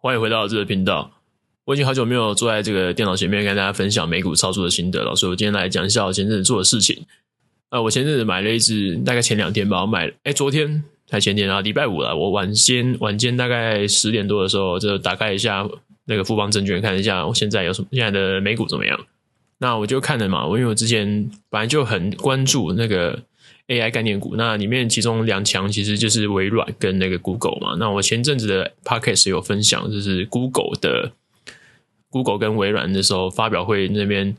欢迎回到这个频道。我已经好久没有坐在这个电脑前面跟大家分享美股操作的心得了，所以我今天来讲一下我前阵子做的事情。呃，我前阵子买了一只，大概前两天吧，我买，哎，昨天才前天啊，礼拜五了。我晚间晚间大概十点多的时候，就打开一下那个富邦证券，看一下我现在有什么，现在的美股怎么样。那我就看了嘛，我因为我之前本来就很关注那个。AI 概念股，那里面其中两强其实就是微软跟那个 Google 嘛。那我前阵子的 Podcast 有分享，就是 Google 的 Google 跟微软的时候发表会那边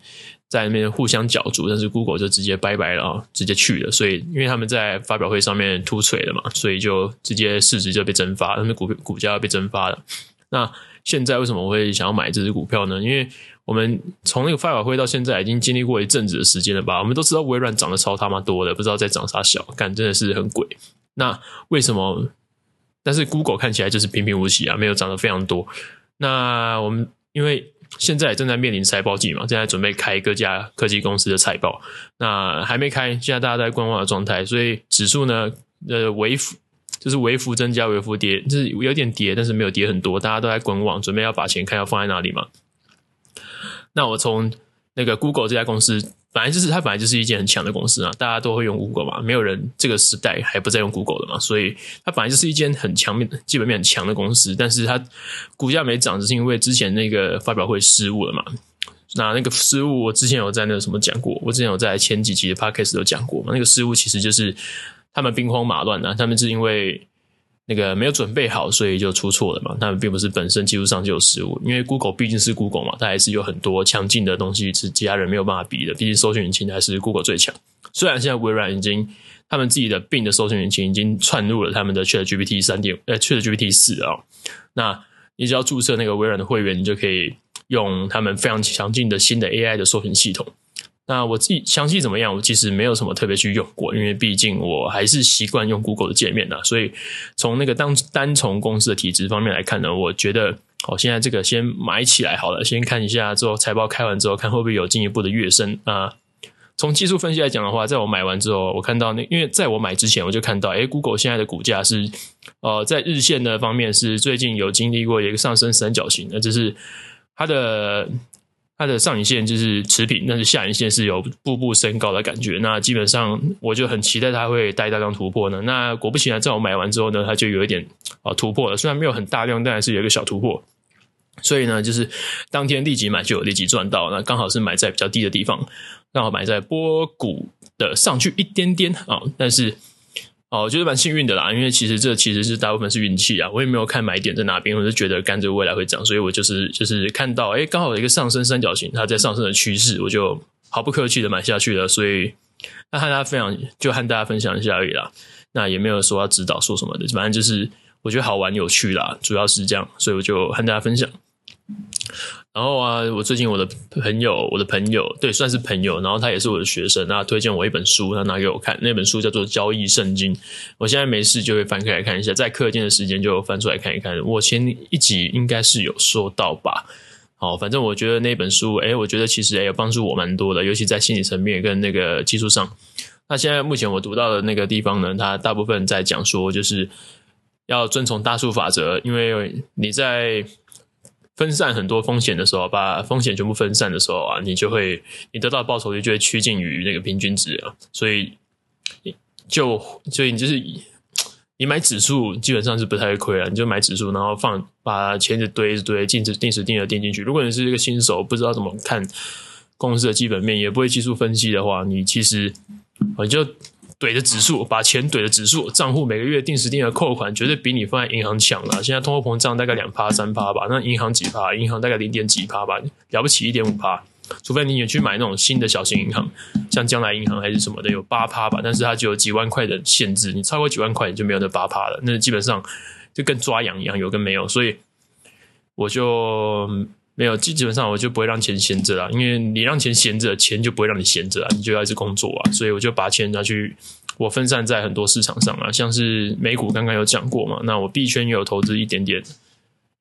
在那边互相角逐，但是 Google 就直接拜拜了，直接去了。所以因为他们在发表会上面突锤了嘛，所以就直接市值就被蒸发，他们股股价被蒸发了。那现在为什么我会想要买这支股票呢？因为我们从那个发表会到现在已经经历过一阵子的时间了吧？我们都知道微软涨得超他妈多的，不知道在涨啥小，干真的是很鬼。那为什么？但是 Google 看起来就是平平无奇啊，没有涨得非常多。那我们因为现在正在面临财报季嘛，正在准备开各家科技公司的财报，那还没开，现在大家在观望的状态，所以指数呢，呃，微幅就是微幅增加，微幅跌，就是有点跌，但是没有跌很多，大家都在观望，准备要把钱看要放在哪里嘛。那我从那个 Google 这家公司，本来就是它本来就是一间很强的公司啊，大家都会用 Google 嘛，没有人这个时代还不在用 Google 的嘛，所以它本来就是一间很强面、基本面很强的公司，但是它股价没涨，只是因为之前那个发表会失误了嘛。那那个失误，我之前有在那个什么讲过，我之前有在前几集的 Podcast 都讲过嘛，那个失误其实就是他们兵荒马乱啊，他们是因为。那个没有准备好，所以就出错了嘛。他们并不是本身技术上就有失误，因为 Google 毕竟是 Google 嘛，它还是有很多强劲的东西是其他人没有办法比的。毕竟搜索引擎还是 Google 最强。虽然现在微软已经他们自己的 Bing 的搜索引擎已经串入了他们的 ChatGPT 三点呃 ChatGPT 四啊，那你只要注册那个微软的会员，你就可以用他们非常强劲的新的 AI 的搜寻系统。那我自己详细怎么样？我其实没有什么特别去用过，因为毕竟我还是习惯用 Google 的界面的。所以从那个单单从公司的体质方面来看呢，我觉得哦，现在这个先买起来好了，先看一下之后财报开完之后，看会不会有进一步的跃升啊。从技术分析来讲的话，在我买完之后，我看到那因为在我买之前我就看到，诶，Google 现在的股价是呃在日线的方面是最近有经历过一个上升三角形，那就是它的。它的上影线就是持平，但是下影线是有步步升高的感觉。那基本上我就很期待它会带大量突破呢。那果不其然，在我买完之后呢，它就有一点啊突破了。虽然没有很大量，但还是有一个小突破。所以呢，就是当天立即买就有立即赚到。那刚好是买在比较低的地方，刚好买在波谷的上去一点点啊，但是。哦，我觉得蛮幸运的啦，因为其实这其实是大部分是运气啊。我也没有看买点在哪边，我就觉得甘蔗未来会涨，所以我就是就是看到，诶，刚好有一个上升三角形，它在上升的趋势，我就毫不客气的买下去了。所以那和大家分享，就和大家分享一下而已啦。那也没有说要指导说什么的，反正就是我觉得好玩有趣啦，主要是这样，所以我就和大家分享。然后啊，我最近我的朋友，我的朋友，对，算是朋友，然后他也是我的学生，他推荐我一本书，他拿给我看，那本书叫做《交易圣经》。我现在没事就会翻开来看一下，在课间的时间就翻出来看一看。我前一集应该是有说到吧？好，反正我觉得那本书，诶，我觉得其实诶有帮助我蛮多的，尤其在心理层面跟那个技术上。那现在目前我读到的那个地方呢，它大部分在讲说，就是要遵从大数法则，因为你在。分散很多风险的时候，把风险全部分散的时候啊，你就会你得到的报酬率就会趋近于那个平均值啊。所以，就所以你就是你买指数基本上是不太会亏啊。你就买指数，然后放把钱子堆一堆，定时定时定额定进去。如果你是一个新手，不知道怎么看公司的基本面，也不会技术分析的话，你其实你就。怼着指数，把钱怼的指数，账户每个月定时定额扣款，绝对比你放在银行强了。现在通货膨胀大概两趴三趴吧，那银行几趴？银行大概零点几趴吧，了不起一点五趴。除非你也去买那种新的小型银行，像将来银行还是什么的，有八趴吧，但是它就有几万块的限制，你超过几万块你就没有那八趴了。那基本上就跟抓羊一样，有跟没有。所以我就。没有，基本上我就不会让钱闲着啦，因为你让钱闲着，钱就不会让你闲着啊，你就要一直工作啊，所以我就把钱拿去，我分散在很多市场上啊，像是美股刚刚有讲过嘛，那我币圈也有投资一点点，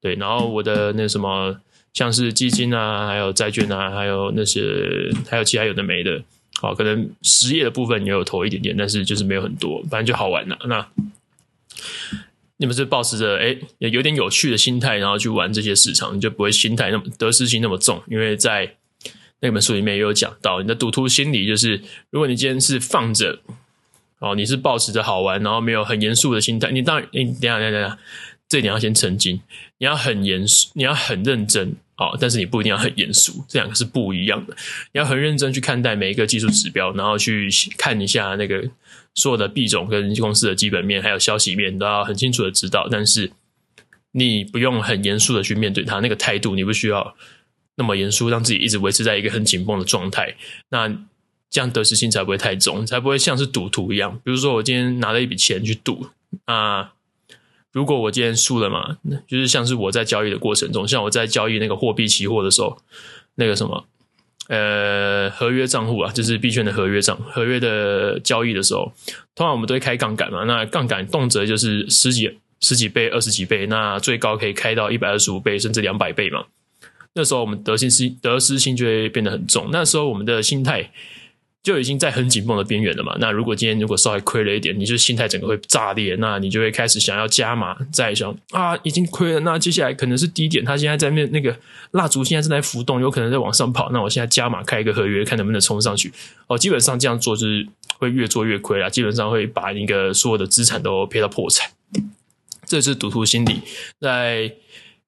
对，然后我的那什么，像是基金啊，还有债券啊，还有那些，还有其他有的没的，好，可能实业的部分也有投一点点，但是就是没有很多，反正就好玩了，那。你们是抱持着哎，有点有趣的心态，然后去玩这些市场，你就不会心态那么得失心那么重。因为在那本书里面也有讲到，你的赌徒心理就是，如果你今天是放着，哦，你是抱持着好玩，然后没有很严肃的心态，你当然，你等下等下等下，这点要先澄清，你要很严肃，你要很认真。哦，但是你不一定要很严肃，这两个是不一样的。你要很认真去看待每一个技术指标，然后去看一下那个所有的币种跟公司的基本面，还有消息面，都要很清楚的知道。但是你不用很严肃的去面对它，那个态度你不需要那么严肃，让自己一直维持在一个很紧绷的状态。那这样得失心才不会太重，才不会像是赌徒一样。比如说我今天拿了一笔钱去赌啊。如果我今天输了嘛，就是像是我在交易的过程中，像我在交易那个货币期货的时候，那个什么，呃，合约账户啊，就是币圈的合约账，合约的交易的时候，通常我们都会开杠杆嘛，那杠杆动辄就是十几、十几倍、二十几倍，那最高可以开到一百二十五倍，甚至两百倍嘛。那时候我们得心失、得失心就会变得很重，那时候我们的心态。就已经在很紧绷的边缘了嘛。那如果今天如果稍微亏了一点，你就心态整个会炸裂，那你就会开始想要加码，再想啊，已经亏了，那接下来可能是低点，它现在在面那个蜡烛现在正在浮动，有可能在往上跑，那我现在加码开一个合约，看能不能冲上去。哦，基本上这样做就是会越做越亏啦，基本上会把一个所有的资产都赔到破产。这是赌徒心理，在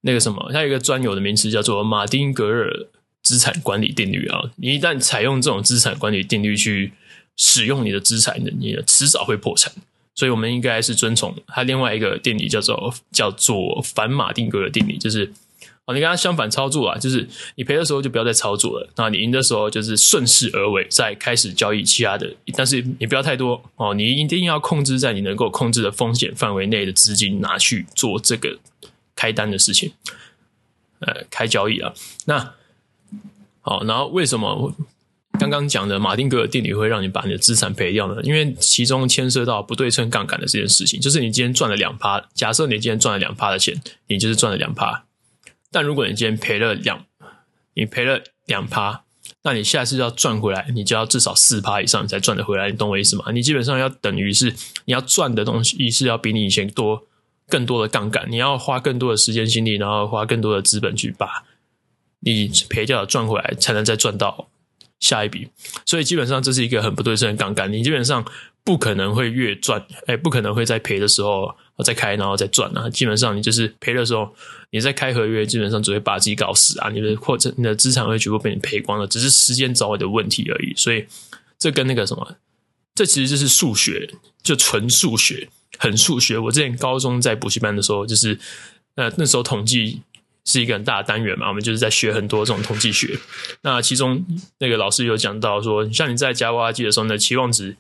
那个什么，它有一个专有的名词叫做马丁格尔。资产管理定律啊，你一旦采用这种资产管理定律去使用你的资产，你迟早会破产。所以，我们应该是遵从它另外一个定理，叫做叫做反马定格的定理，就是哦，你跟它相反操作啊，就是你赔的时候就不要再操作了，那你赢的时候就是顺势而为，再开始交易其他的，但是你不要太多哦，你一定要控制在你能够控制的风险范围内的资金拿去做这个开单的事情，呃，开交易啊，那。好，然后为什么刚刚讲的马丁格尔定理会让你把你的资产赔掉呢？因为其中牵涉到不对称杠杆的这件事情。就是你今天赚了两趴，假设你今天赚了两趴的钱，你就是赚了两趴。但如果你今天赔了两，你赔了两趴，那你下次要赚回来，你就要至少四趴以上你才赚得回来。你懂我意思吗？你基本上要等于是你要赚的东西是要比你以前多更多的杠杆，你要花更多的时间心力，然后花更多的资本去把。你赔掉了赚回来，才能再赚到下一笔，所以基本上这是一个很不对称的杠杆。你基本上不可能会越赚，哎，不可能会在赔的时候再开，然后再赚啊。基本上你就是赔的时候，你在开合约，基本上只会把自己搞死啊。你的或者你的资产会全部被你赔光了，只是时间早晚的问题而已。所以这跟那个什么，这其实就是数学，就纯数学，很数学。我之前高中在补习班的时候，就是呃那时候统计。是一个很大的单元嘛，我们就是在学很多这种统计学。那其中那个老师有讲到说，像你在加娃娃机的时候，你的期望值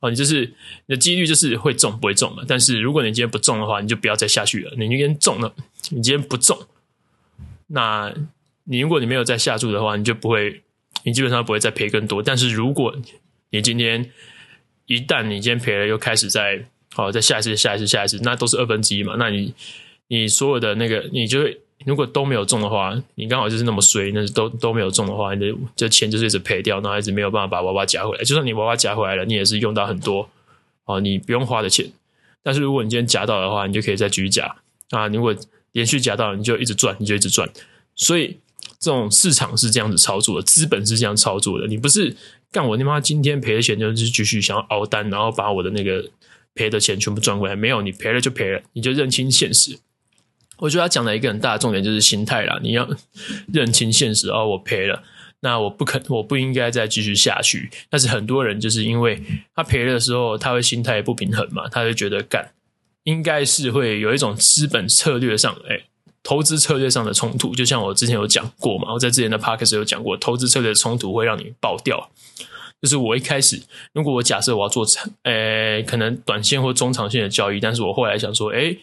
哦，你就是你的几率就是会中不会中嘛。但是如果你今天不中的话，你就不要再下去了。你今天中了，你今天不中，那你如果你没有再下注的话，你就不会，你基本上不会再赔更多。但是如果你今天一旦你今天赔了，又开始在哦，再下一次、下一次、下一次，那都是二分之一嘛。那你你所有的那个，你就会。如果都没有中的话，你刚好就是那么衰，那都都没有中的话，你的这钱就是一直赔掉，然后一直没有办法把娃娃夹回来。就算你娃娃夹回来了，你也是用到很多哦，你不用花的钱。但是如果你今天夹到的话，你就可以再继续夹啊。如果连续夹到，你就一直赚，你就一直赚。所以这种市场是这样子操作的，资本是这样操作的。你不是干我他妈今天赔的钱，就是继续想要熬单，然后把我的那个赔的钱全部赚回来。没有，你赔了就赔了，你就认清现实。我觉得他讲了一个很大的重点就是心态啦，你要 认清现实哦，我赔了，那我不肯，我不应该再继续下去。但是很多人就是因为他赔的时候，他会心态不平衡嘛，他会觉得干，应该是会有一种资本策略上，哎，投资策略上的冲突。就像我之前有讲过嘛，我在之前的 podcast 有讲过，投资策略的冲突会让你爆掉。就是我一开始，如果我假设我要做长，诶，可能短线或中长线的交易，但是我后来想说，诶。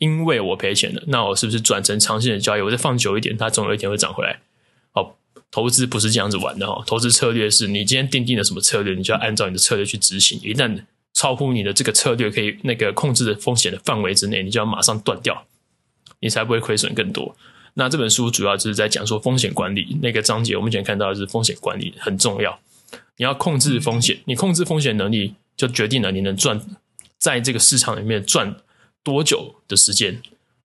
因为我赔钱了，那我是不是转成长线的交易？我再放久一点，它总有一天会涨回来。好，投资不是这样子玩的哈。投资策略是你今天定定了什么策略，你就要按照你的策略去执行。一旦超乎你的这个策略可以那个控制的风险的范围之内，你就要马上断掉，你才不会亏损更多。那这本书主要就是在讲说风险管理那个章节，我们以前看到的是风险管理很重要，你要控制风险，你控制风险能力就决定了你能赚在这个市场里面赚。多久的时间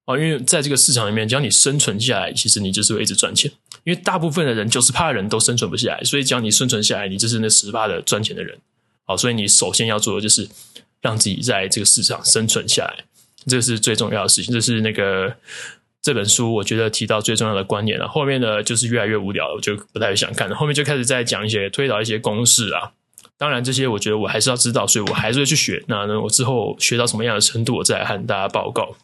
啊？因为在这个市场里面，只要你生存下来，其实你就是会一直赚钱。因为大部分的人九十趴的人都生存不下来，所以只要你生存下来，你就是那十趴的赚钱的人。好，所以你首先要做的就是让自己在这个市场生存下来，这是最重要的事情。这是那个这本书我觉得提到最重要的观念了。后面呢，就是越来越无聊了，我就不太想看了。后面就开始在讲一些推导一些公式啊。当然，这些我觉得我还是要知道，所以我还是会去学。那呢，我之后学到什么样的程度，我再来和大家报告。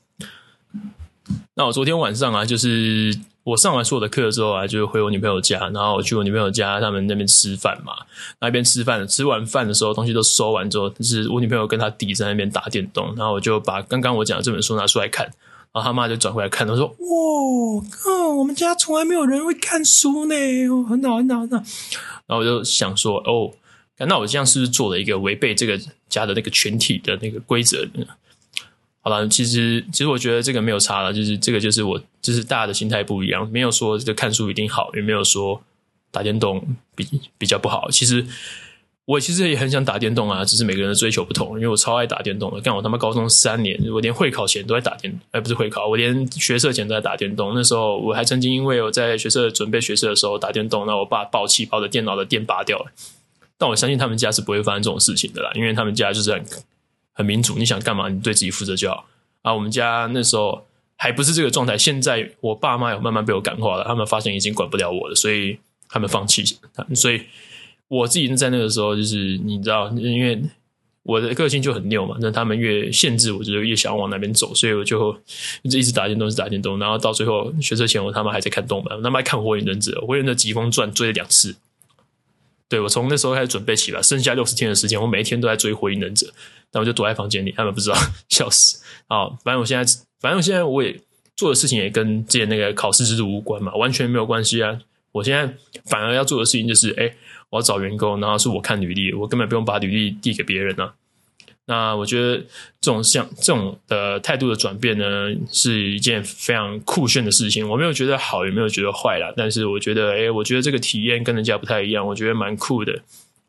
那我昨天晚上啊，就是。我上完所有的课之后啊，就回我女朋友家，然后我去我女朋友家，他们那边吃饭嘛。那边吃饭，吃完饭的时候，东西都收完之后，就是我女朋友跟她弟在那边打电动，然后我就把刚刚我讲的这本书拿出来看，然后他妈就转回来看，她说：“哇，靠，我们家从来没有人会看书呢，很好，很好，很好。”然后我就想说：“哦，那我这样是不是做了一个违背这个家的那个群体的那个规则？”好了，其实其实我觉得这个没有差了，就是这个就是我就是大家的心态不一样，没有说这个看书一定好，也没有说打电动比比较不好。其实我其实也很想打电动啊，只是每个人的追求不同。因为我超爱打电动的，干我他妈高中三年，我连会考前都在打电，哎，不是会考，我连学社前都在打电动。那时候我还曾经因为我在学社准备学社的时候打电动，那我爸爆气把我的电脑的电拔掉了。但我相信他们家是不会发生这种事情的啦，因为他们家就是很。很民主，你想干嘛，你对自己负责就好啊。我们家那时候还不是这个状态，现在我爸妈有慢慢被我感化了，他们发现已经管不了我了，所以他们放弃。所以我自己在那个时候，就是你知道，因为我的个性就很拗嘛，那他们越限制我，就越想往那边走，所以我就一直打电动，一直打电动，然后到最后学车前，我他妈还在看动漫，他妈看《火影忍者》，《火影忍者疾风传》追了两次。对，我从那时候开始准备起了，剩下六十天的时间，我每一天都在追《火影忍者》。那我就躲在房间里，他们不知道，笑死。啊，反正我现在，反正我现在我也做的事情也跟之前那个考试制度无关嘛，完全没有关系啊。我现在反而要做的事情就是，哎，我要找员工，然后是我看履历，我根本不用把履历递给别人啊。那我觉得这种像这种的态度的转变呢，是一件非常酷炫的事情。我没有觉得好，也没有觉得坏啦，但是我觉得，哎，我觉得这个体验跟人家不太一样，我觉得蛮酷的。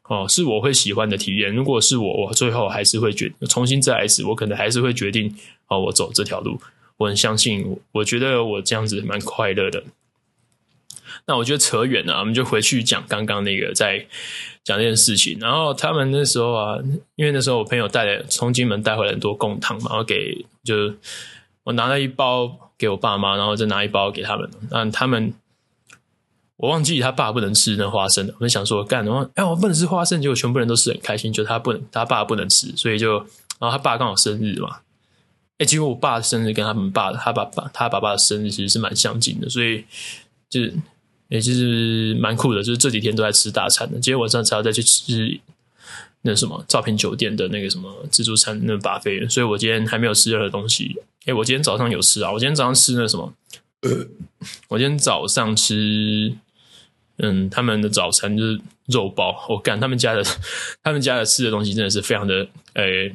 哦，是我会喜欢的体验。如果是我，我最后还是会决重新再来一次，我可能还是会决定哦，我走这条路。我很相信，我觉得我这样子蛮快乐的。那我觉得扯远了，我们就回去讲刚刚那个在讲这件事情。然后他们那时候啊，因为那时候我朋友带来从金门带回来很多贡糖嘛，然后给就我拿了一包给我爸妈，然后再拿一包给他们。那他们。我忘记他爸不能吃那花生了，我就想说干，然后哎，我不能吃花生，结果全部人都是很开心，就他不能，他爸不能吃，所以就，然后他爸刚好生日嘛，哎，结果我爸的生日跟他们爸，他爸爸，他爸爸的生日其实是蛮相近的，所以就是，也就是蛮酷的，就是这几天都在吃大餐的，今天晚上才要再去吃那什么兆品酒店的那个什么自助餐那 buffet，所以我今天还没有吃任何东西，哎，我今天早上有吃啊，我今天早上吃那什么，我今天早上吃。嗯，他们的早餐就是肉包。我干，他们家的，他们家的吃的东西真的是非常的，哎，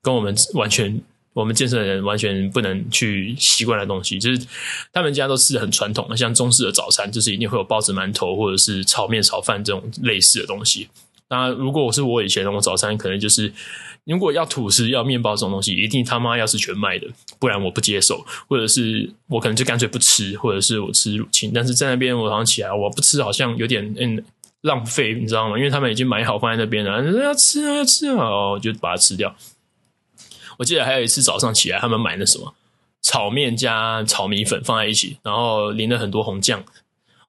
跟我们完全，我们健身的人完全不能去习惯的东西。就是他们家都吃的很传统的，像中式的早餐，就是一定会有包子、馒头或者是炒面、炒饭这种类似的东西。那如果我是我以前，我早餐可能就是。如果要吐司、要面包这种东西，一定他妈要是全麦的，不然我不接受。或者是我可能就干脆不吃，或者是我吃乳清。但是在那边我早上起来我不吃，好像有点嗯浪费，你知道吗？因为他们已经买好放在那边了，要吃啊要吃啊，哦，就把它吃掉。我记得还有一次早上起来，他们买那什么炒面加炒米粉放在一起，然后淋了很多红酱。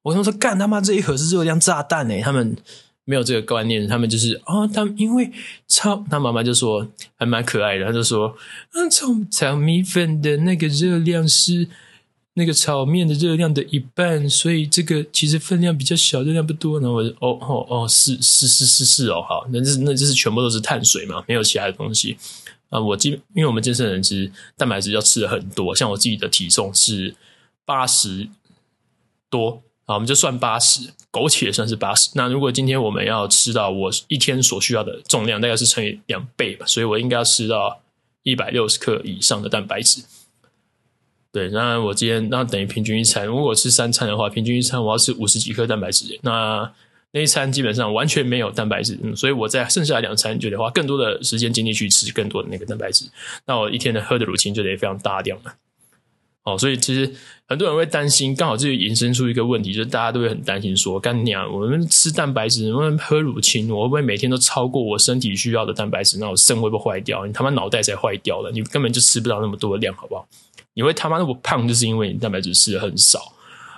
我跟他说干他妈这一盒是热量炸弹诶，他们。没有这个观念，他们就是哦，他们因为炒，他妈妈就说还蛮可爱的，他就说，嗯，炒炒米粉的那个热量是那个炒面的热量的一半，所以这个其实分量比较小，热量不多。然后我就哦哦哦，是是是是是哦，好，那这那这是全部都是碳水嘛，没有其他的东西啊。我基因为我们健身人其实蛋白质要吃的很多，像我自己的体重是八十多。好，我们就算八十，苟且算是八十。那如果今天我们要吃到我一天所需要的重量，大概是乘以两倍吧，所以我应该要吃到一百六十克以上的蛋白质。对，那我今天那等于平均一餐，如果吃三餐的话，平均一餐我要吃五十几克蛋白质。那那一餐基本上完全没有蛋白质，所以我在剩下两餐就得花更多的时间精力去吃更多的那个蛋白质，那我一天的喝的乳清就得非常大量了。哦，所以其实很多人会担心，刚好这就引申出一个问题，就是大家都会很担心说，干娘，我们吃蛋白质，我们喝乳清，我会不会每天都超过我身体需要的蛋白质？那我肾会不会坏掉？你他妈脑袋才坏掉了，你根本就吃不到那么多的量，好不好？你会他妈那么胖，就是因为你蛋白质吃的很少。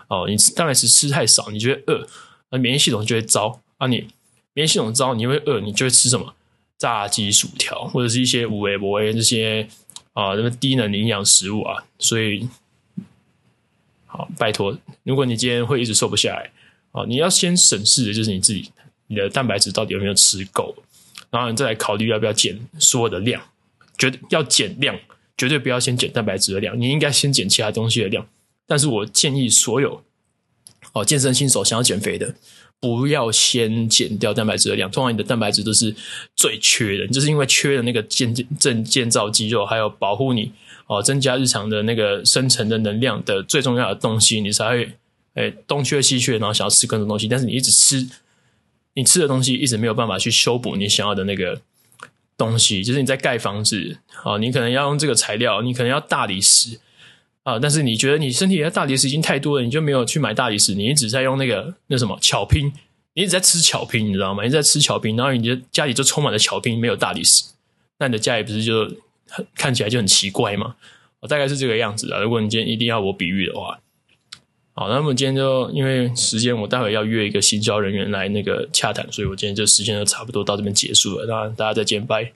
哦，你蛋白质吃太少，你觉得饿，那免疫系统就会糟啊。你免疫系统糟，你会饿，你就会吃什么炸鸡、薯条，或者是一些五维、博维这些。啊，那么低能营养食物啊，所以好，拜托，如果你今天会一直瘦不下来啊，你要先审视的就是你自己，你的蛋白质到底有没有吃够，然后你再来考虑要不要减所有的量，绝对要减量，绝对不要先减蛋白质的量，你应该先减其他东西的量。但是我建议所有哦健身新手想要减肥的。不要先减掉蛋白质的量，通常你的蛋白质都是最缺的，就是因为缺的那个建建建造肌肉，还有保护你哦，增加日常的那个生成的能量的最重要的东西，你才会诶东缺西缺，然后想要吃更多东西，但是你一直吃，你吃的东西一直没有办法去修补你想要的那个东西，就是你在盖房子啊，你可能要用这个材料，你可能要大理石。啊！但是你觉得你身体的大理石已经太多了，你就没有去买大理石，你一直在用那个那什么巧拼，你一直在吃巧拼，你知道吗？你在吃巧拼，然后你的家里就充满了巧拼，没有大理石，那你的家里不是就很看起来就很奇怪吗？我大概是这个样子啊。如果你今天一定要我比喻的话，好，那么今天就因为时间，我待会要约一个行销人员来那个洽谈，所以我今天就时间就差不多到这边结束了。那大家再见，拜。